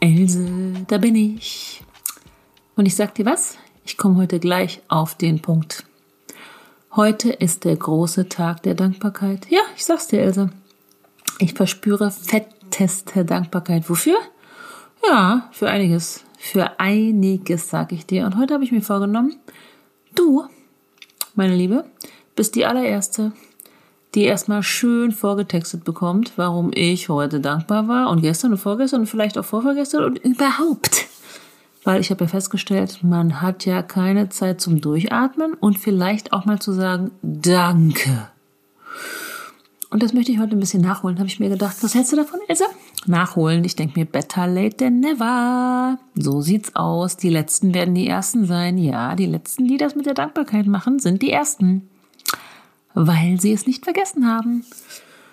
Else, da bin ich. Und ich sag dir was, ich komme heute gleich auf den Punkt. Heute ist der große Tag der Dankbarkeit. Ja, ich sag's dir, Else. Ich verspüre fetteste Dankbarkeit. Wofür? Ja, für einiges. Für einiges, sag ich dir. Und heute habe ich mir vorgenommen, du, meine Liebe, bist die allererste, die erstmal schön vorgetextet bekommt, warum ich heute dankbar war und gestern und vorgestern und vielleicht auch vorvergestern und überhaupt. Weil ich habe ja festgestellt, man hat ja keine Zeit zum Durchatmen und vielleicht auch mal zu sagen, danke. Und das möchte ich heute ein bisschen nachholen, habe ich mir gedacht. Was hältst du davon, Elsa? Nachholen. Ich denke mir, better late than never. So sieht's aus. Die Letzten werden die Ersten sein. Ja, die Letzten, die das mit der Dankbarkeit machen, sind die Ersten weil sie es nicht vergessen haben.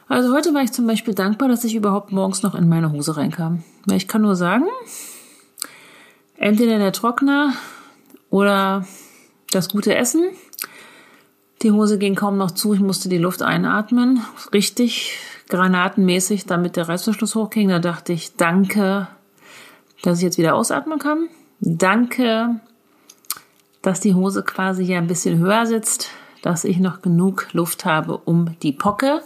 Also heute war ich zum Beispiel dankbar, dass ich überhaupt morgens noch in meine Hose reinkam. Weil ich kann nur sagen, entweder der Trockner oder das gute Essen. Die Hose ging kaum noch zu, ich musste die Luft einatmen. Richtig granatenmäßig, damit der Reißverschluss hochging. Da dachte ich, danke, dass ich jetzt wieder ausatmen kann. Danke, dass die Hose quasi ja ein bisschen höher sitzt, dass ich noch genug Luft habe, um die Pocke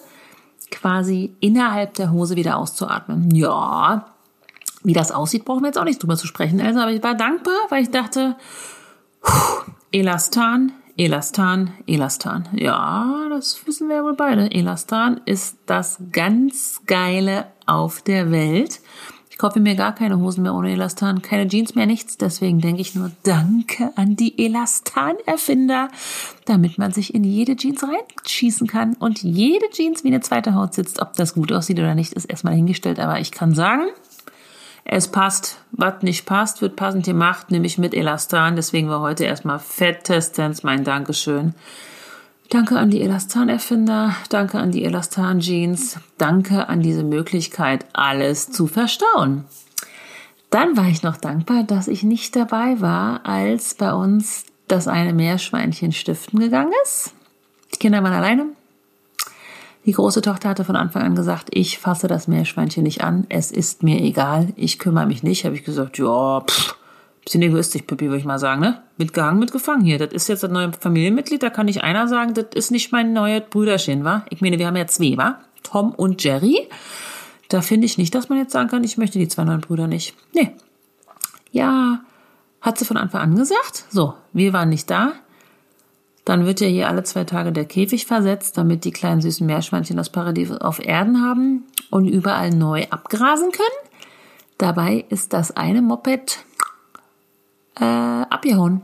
quasi innerhalb der Hose wieder auszuatmen. Ja, wie das aussieht, brauchen wir jetzt auch nicht drüber zu sprechen, Elsa, aber ich war dankbar, weil ich dachte, Elastan, Elastan, Elastan. Ja, das wissen wir ja wohl beide. Elastan ist das ganz geile auf der Welt kaufe mir gar keine Hosen mehr ohne Elastan, keine Jeans mehr, nichts. Deswegen denke ich nur Danke an die Elastan-Erfinder, damit man sich in jede Jeans reinschießen kann und jede Jeans wie eine zweite Haut sitzt. Ob das gut aussieht oder nicht, ist erstmal hingestellt. Aber ich kann sagen, es passt. Was nicht passt, wird passend gemacht, nämlich mit Elastan. Deswegen war heute erstmal fettestens mein Dankeschön. Danke an die Elastan-Erfinder, danke an die Elastan-Jeans, danke an diese Möglichkeit, alles zu verstauen. Dann war ich noch dankbar, dass ich nicht dabei war, als bei uns das eine Meerschweinchen stiften gegangen ist. Die Kinder waren alleine. Die große Tochter hatte von Anfang an gesagt, ich fasse das Meerschweinchen nicht an, es ist mir egal, ich kümmere mich nicht. Habe ich gesagt, ja, pff, Bisschen egoistisch, Pippi, würde ich mal sagen, ne? Mitgehangen, mitgefangen hier. Das ist jetzt ein neues Familienmitglied, da kann nicht einer sagen, das ist nicht mein neues Brüderchen, wa? Ich meine, wir haben ja zwei, wa? Tom und Jerry. Da finde ich nicht, dass man jetzt sagen kann, ich möchte die zwei neuen Brüder nicht. Nee. Ja, hat sie von Anfang an gesagt. So, wir waren nicht da. Dann wird ja hier alle zwei Tage der Käfig versetzt, damit die kleinen süßen Meerschweinchen das Paradies auf Erden haben und überall neu abgrasen können. Dabei ist das eine Moped äh, abgehauen.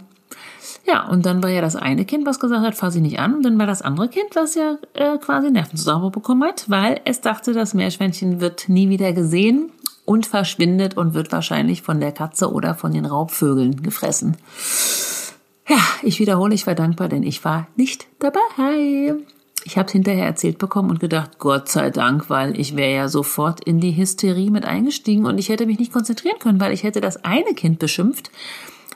Ja, und dann war ja das eine Kind, was gesagt hat, fass ich nicht an. Und dann war das andere Kind, was ja äh, quasi Nervenzusammenbruch bekommen hat, weil es dachte, das Meerschweinchen wird nie wieder gesehen und verschwindet und wird wahrscheinlich von der Katze oder von den Raubvögeln gefressen. Ja, ich wiederhole, ich war dankbar, denn ich war nicht dabei. Ich habe es hinterher erzählt bekommen und gedacht, Gott sei Dank, weil ich wäre ja sofort in die Hysterie mit eingestiegen und ich hätte mich nicht konzentrieren können, weil ich hätte das eine Kind beschimpft,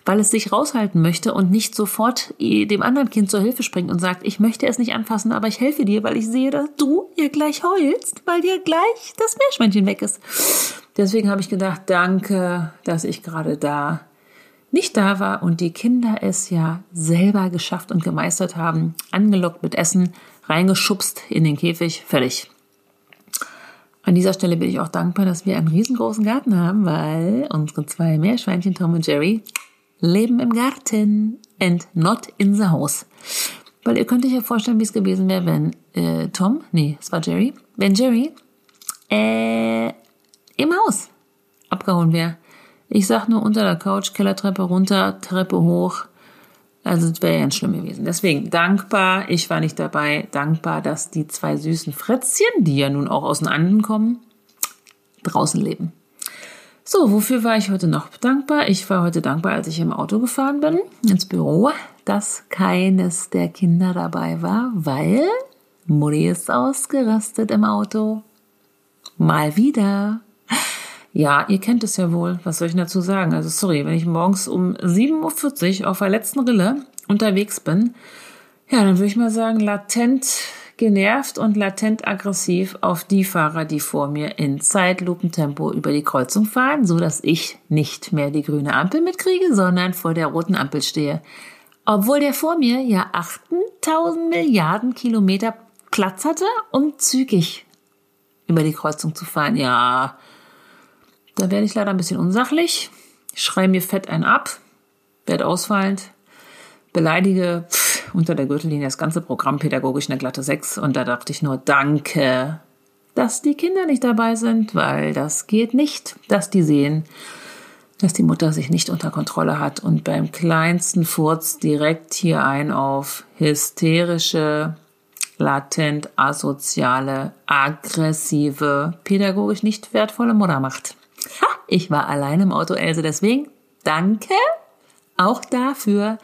weil es sich raushalten möchte und nicht sofort dem anderen Kind zur Hilfe springt und sagt, ich möchte es nicht anfassen, aber ich helfe dir, weil ich sehe, dass du ihr gleich heulst, weil dir gleich das Meerschweinchen weg ist. Deswegen habe ich gedacht, danke, dass ich gerade da nicht da war und die Kinder es ja selber geschafft und gemeistert haben, angelockt mit Essen, reingeschubst in den Käfig, fertig. An dieser Stelle bin ich auch dankbar, dass wir einen riesengroßen Garten haben, weil unsere zwei Meerschweinchen Tom und Jerry leben im Garten and not in the house. Weil ihr könnt euch ja vorstellen, wie es gewesen wäre, wenn äh, Tom, nee, es war Jerry, wenn Jerry äh, im Haus abgehauen wäre. Ich sag nur unter der Couch, Kellertreppe runter, Treppe hoch. Also es wäre ganz schlimm gewesen. Deswegen dankbar, ich war nicht dabei, dankbar, dass die zwei süßen Fritzchen, die ja nun auch aus den Anden kommen, draußen leben. So, wofür war ich heute noch dankbar? Ich war heute dankbar, als ich im Auto gefahren bin ins Büro, dass keines der Kinder dabei war, weil Mutti ist ausgerastet im Auto. Mal wieder. Ja, ihr kennt es ja wohl. Was soll ich dazu sagen? Also sorry, wenn ich morgens um 7.40 Uhr auf der letzten Rille unterwegs bin, ja, dann würde ich mal sagen, latent genervt und latent aggressiv auf die Fahrer, die vor mir in Zeitlupentempo über die Kreuzung fahren, so dass ich nicht mehr die grüne Ampel mitkriege, sondern vor der roten Ampel stehe. Obwohl der vor mir ja 8000 Milliarden Kilometer Platz hatte, um zügig über die Kreuzung zu fahren. Ja, da werde ich leider ein bisschen unsachlich, schreie mir fett einen ab, werde ausfallend, beleidige pff, unter der Gürtellinie das ganze Programm pädagogisch eine glatte 6 und da dachte ich nur, danke, dass die Kinder nicht dabei sind, weil das geht nicht, dass die sehen, dass die Mutter sich nicht unter Kontrolle hat und beim kleinsten Furz direkt hier ein auf hysterische, latent asoziale, aggressive, pädagogisch nicht wertvolle Mutter macht. Ha, ich war allein im Auto, Else, deswegen danke auch dafür.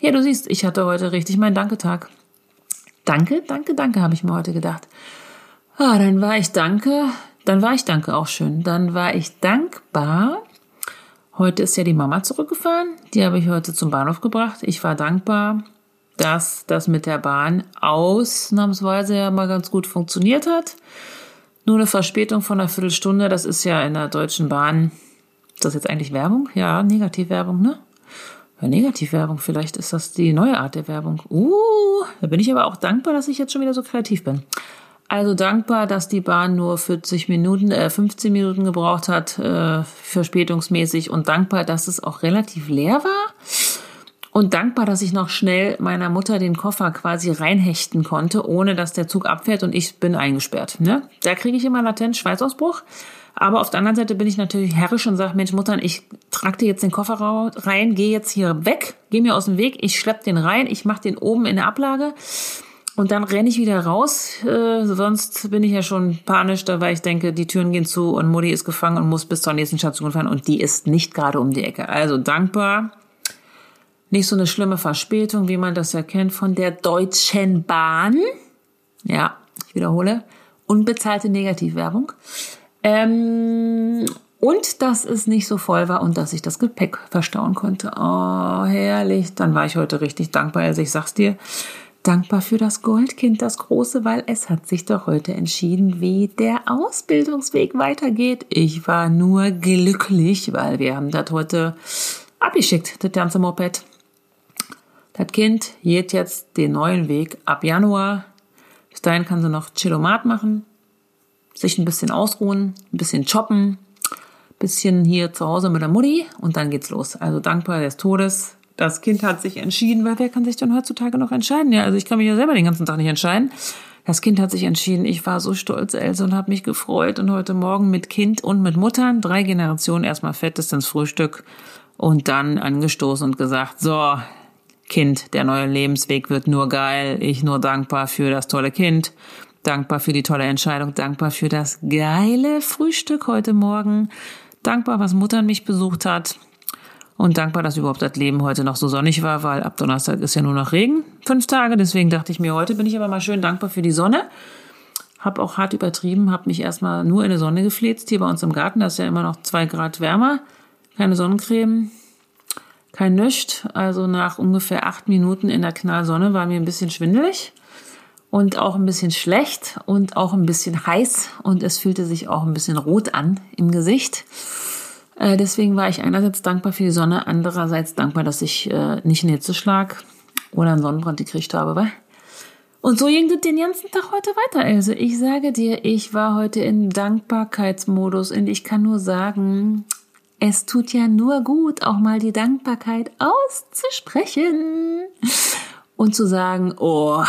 Ja, du siehst, ich hatte heute richtig meinen Danketag. Danke, danke, danke, habe ich mir heute gedacht. Ah, dann war ich danke, dann war ich danke auch schön. Dann war ich dankbar. Heute ist ja die Mama zurückgefahren. Die habe ich heute zum Bahnhof gebracht. Ich war dankbar, dass das mit der Bahn ausnahmsweise ja mal ganz gut funktioniert hat. Nur eine Verspätung von einer Viertelstunde, das ist ja in der Deutschen Bahn. Ist das jetzt eigentlich Werbung? Ja, Negativwerbung, ne? Negativwerbung, vielleicht ist das die neue Art der Werbung. Uh, da bin ich aber auch dankbar, dass ich jetzt schon wieder so kreativ bin. Also dankbar, dass die Bahn nur 40 Minuten, äh, 15 Minuten gebraucht hat, äh, verspätungsmäßig und dankbar, dass es auch relativ leer war. Und dankbar, dass ich noch schnell meiner Mutter den Koffer quasi reinhechten konnte, ohne dass der Zug abfährt und ich bin eingesperrt. Ne? Da kriege ich immer latent Schweißausbruch. Aber auf der anderen Seite bin ich natürlich herrisch und sage, Mensch, Mutter, ich trage dir jetzt den Koffer rein, gehe jetzt hier weg, geh mir aus dem Weg, ich schlepp den rein, ich mache den oben in der Ablage und dann renne ich wieder raus. Äh, sonst bin ich ja schon panisch, da weil ich denke, die Türen gehen zu und Mutti ist gefangen und muss bis zur nächsten Station fahren und die ist nicht gerade um die Ecke. Also dankbar. Nicht so eine schlimme Verspätung, wie man das ja kennt von der Deutschen Bahn. Ja, ich wiederhole. Unbezahlte Negativwerbung. Ähm, und dass es nicht so voll war und dass ich das Gepäck verstauen konnte. Oh, herrlich. Dann war ich heute richtig dankbar. Also ich sag's dir, dankbar für das Goldkind, das Große, weil es hat sich doch heute entschieden, wie der Ausbildungsweg weitergeht. Ich war nur glücklich, weil wir haben das heute abgeschickt, das ganze Moped. Das Kind geht jetzt den neuen Weg ab Januar. Bis dahin kann sie noch Chilomat machen, sich ein bisschen ausruhen, ein bisschen choppen, bisschen hier zu Hause mit der Mutti und dann geht's los. Also dankbar des Todes. Das Kind hat sich entschieden, weil wer kann sich denn heutzutage noch entscheiden? Ja, also ich kann mich ja selber den ganzen Tag nicht entscheiden. Das Kind hat sich entschieden. Ich war so stolz, Else, und habe mich gefreut. Und heute Morgen mit Kind und mit Muttern, drei Generationen, erstmal fettes ins Frühstück und dann angestoßen und gesagt, so, Kind, der neue Lebensweg wird nur geil. Ich nur dankbar für das tolle Kind dankbar für die tolle Entscheidung, dankbar für das geile Frühstück heute Morgen, dankbar, was Mutter mich besucht hat und dankbar, dass überhaupt das Leben heute noch so sonnig war, weil ab Donnerstag ist ja nur noch Regen, fünf Tage, deswegen dachte ich mir, heute bin ich aber mal schön dankbar für die Sonne. Hab auch hart übertrieben, hab mich erstmal nur in die Sonne gefläzt, hier bei uns im Garten, das ist ja immer noch zwei Grad wärmer, keine Sonnencreme, kein Nüscht, also nach ungefähr acht Minuten in der Knallsonne war mir ein bisschen schwindelig und auch ein bisschen schlecht und auch ein bisschen heiß und es fühlte sich auch ein bisschen rot an im Gesicht. Äh, deswegen war ich einerseits dankbar für die Sonne, andererseits dankbar, dass ich äh, nicht einen Hitzeschlag oder einen Sonnenbrand gekriegt habe. Und so ging es den ganzen Tag heute weiter, Also Ich sage dir, ich war heute in Dankbarkeitsmodus und ich kann nur sagen, es tut ja nur gut, auch mal die Dankbarkeit auszusprechen und zu sagen, oh,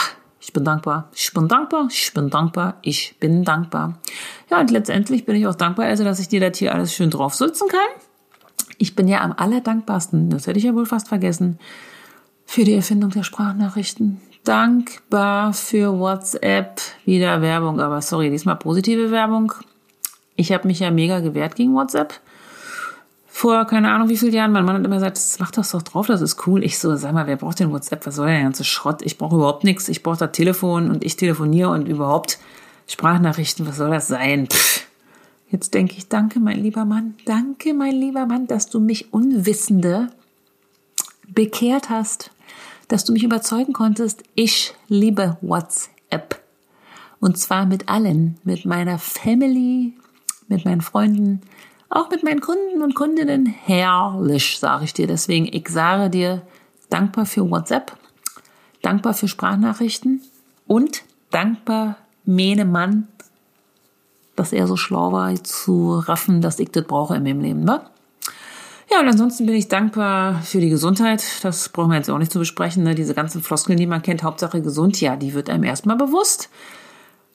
ich bin dankbar, ich bin dankbar, ich bin dankbar, ich bin dankbar. Ja, und letztendlich bin ich auch dankbar, also, dass ich dir das hier alles schön drauf sitzen kann. Ich bin ja am allerdankbarsten, das hätte ich ja wohl fast vergessen, für die Erfindung der Sprachnachrichten. Dankbar für WhatsApp, wieder Werbung, aber sorry, diesmal positive Werbung. Ich habe mich ja mega gewehrt gegen WhatsApp. Vor, keine Ahnung, wie vielen Jahren, mein Mann hat immer gesagt, mach das doch drauf, das ist cool. Ich so, sag mal, wer braucht denn WhatsApp? Was soll der ganze Schrott? Ich brauche überhaupt nichts. Ich brauche das Telefon und ich telefoniere und überhaupt Sprachnachrichten, was soll das sein? Pff. Jetzt denke ich, danke, mein lieber Mann, danke, mein lieber Mann, dass du mich Unwissende bekehrt hast, dass du mich überzeugen konntest, ich liebe WhatsApp. Und zwar mit allen, mit meiner Family, mit meinen Freunden, auch mit meinen Kunden und Kundinnen. Herrlich, sage ich dir. Deswegen, ich sage dir, dankbar für WhatsApp, dankbar für Sprachnachrichten und dankbar meine Mann, dass er so schlau war, zu raffen, dass ich das brauche in meinem Leben. Ne? Ja, und ansonsten bin ich dankbar für die Gesundheit. Das brauchen wir jetzt auch nicht zu besprechen. Ne? Diese ganzen Floskeln, die man kennt, Hauptsache gesund, ja, die wird einem erstmal bewusst.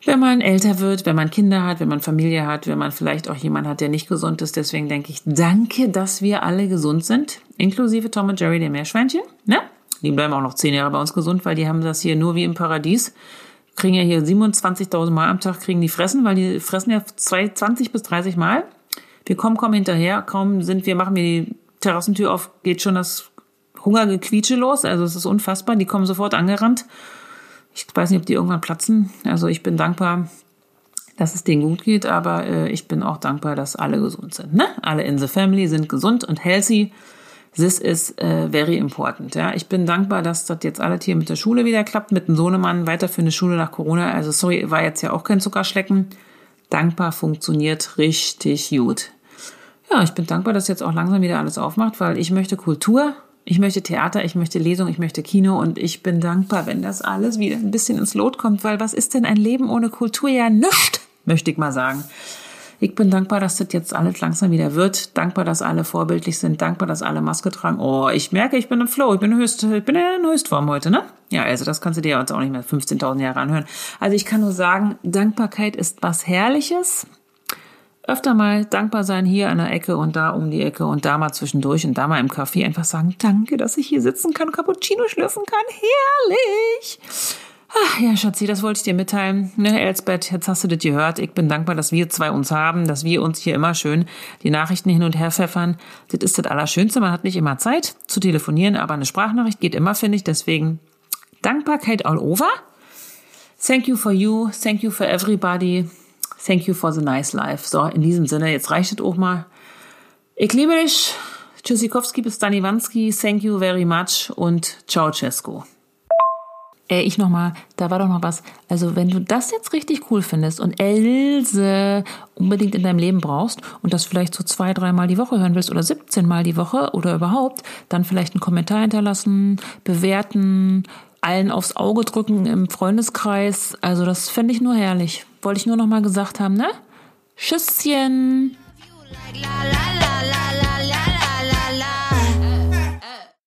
Wenn man älter wird, wenn man Kinder hat, wenn man Familie hat, wenn man vielleicht auch jemanden hat, der nicht gesund ist. Deswegen denke ich, danke, dass wir alle gesund sind. Inklusive Tom und Jerry, der Meerschweinchen. Ne? Die bleiben auch noch zehn Jahre bei uns gesund, weil die haben das hier nur wie im Paradies. Kriegen ja hier 27.000 Mal am Tag, kriegen die fressen, weil die fressen ja 20 bis 30 Mal. Wir kommen kaum hinterher, kaum sind wir, machen wir die Terrassentür auf, geht schon das Hungergequietsche los. Also es ist unfassbar. Die kommen sofort angerannt. Ich weiß nicht, ob die irgendwann platzen. Also ich bin dankbar, dass es denen gut geht, aber äh, ich bin auch dankbar, dass alle gesund sind. Ne? Alle in the family sind gesund und healthy. This is äh, very important. Ja, ich bin dankbar, dass das jetzt alles hier mit der Schule wieder klappt, mit dem Sohnemann weiter für eine Schule nach Corona. Also sorry, war jetzt ja auch kein Zuckerschlecken. Dankbar funktioniert richtig gut. Ja, ich bin dankbar, dass jetzt auch langsam wieder alles aufmacht, weil ich möchte Kultur, ich möchte Theater, ich möchte Lesung, ich möchte Kino und ich bin dankbar, wenn das alles wieder ein bisschen ins Lot kommt, weil was ist denn ein Leben ohne Kultur? Ja, nichts, möchte ich mal sagen. Ich bin dankbar, dass das jetzt alles langsam wieder wird. Dankbar, dass alle vorbildlich sind. Dankbar, dass alle Maske tragen. Oh, ich merke, ich bin im Flow. Ich bin, höchst, ich bin in Höchstform heute, ne? Ja, also das kannst du dir jetzt auch nicht mehr 15.000 Jahre anhören. Also ich kann nur sagen, Dankbarkeit ist was Herrliches öfter mal dankbar sein hier an der Ecke und da um die Ecke und da mal zwischendurch und da mal im Café einfach sagen, danke, dass ich hier sitzen kann, Cappuccino schlürfen kann. Herrlich! Ach ja, Schatzi, das wollte ich dir mitteilen. Ne, Elsbeth, jetzt hast du das gehört. Ich bin dankbar, dass wir zwei uns haben, dass wir uns hier immer schön die Nachrichten hin und her pfeffern. Das ist das Allerschönste. Man hat nicht immer Zeit zu telefonieren, aber eine Sprachnachricht geht immer, finde ich. Deswegen Dankbarkeit all over. Thank you for you. Thank you for everybody. Thank you for the nice life. So, in diesem Sinne, jetzt reicht es auch mal. Ich liebe dich. Tschüssikowski bis Daniwanski. Thank you very much und ciao, Cesco. Äh, ich nochmal, da war doch noch was. Also, wenn du das jetzt richtig cool findest und Else unbedingt in deinem Leben brauchst und das vielleicht so zwei, dreimal die Woche hören willst oder 17 Mal die Woche oder überhaupt, dann vielleicht einen Kommentar hinterlassen, bewerten, allen aufs Auge drücken im Freundeskreis. Also, das fände ich nur herrlich. Wollte ich nur noch mal gesagt haben, ne? Tschüsschen!